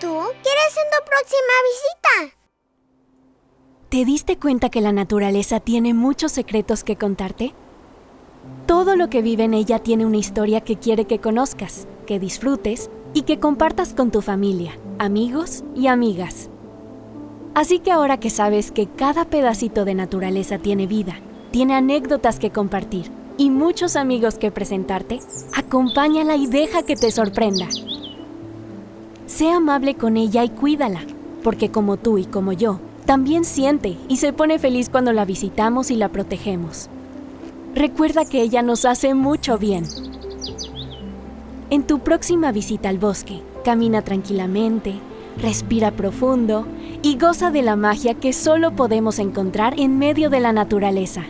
tú quieres en tu próxima visita? ¿Te diste cuenta que la naturaleza tiene muchos secretos que contarte? Todo lo que vive en ella tiene una historia que quiere que conozcas, que disfrutes y que compartas con tu familia, amigos y amigas. Así que ahora que sabes que cada pedacito de naturaleza tiene vida, tiene anécdotas que compartir y muchos amigos que presentarte, acompáñala y deja que te sorprenda. Sé amable con ella y cuídala, porque como tú y como yo, también siente y se pone feliz cuando la visitamos y la protegemos. Recuerda que ella nos hace mucho bien. En tu próxima visita al bosque, camina tranquilamente, respira profundo y goza de la magia que solo podemos encontrar en medio de la naturaleza.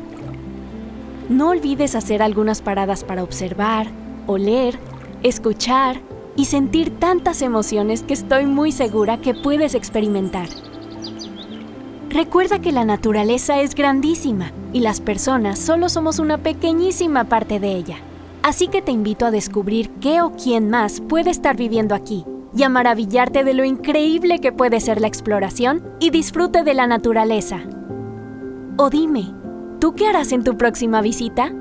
No olvides hacer algunas paradas para observar, oler, escuchar y sentir tantas emociones que estoy muy segura que puedes experimentar. Recuerda que la naturaleza es grandísima y las personas solo somos una pequeñísima parte de ella. Así que te invito a descubrir qué o quién más puede estar viviendo aquí y a maravillarte de lo increíble que puede ser la exploración y disfrute de la naturaleza. O dime, ¿tú qué harás en tu próxima visita?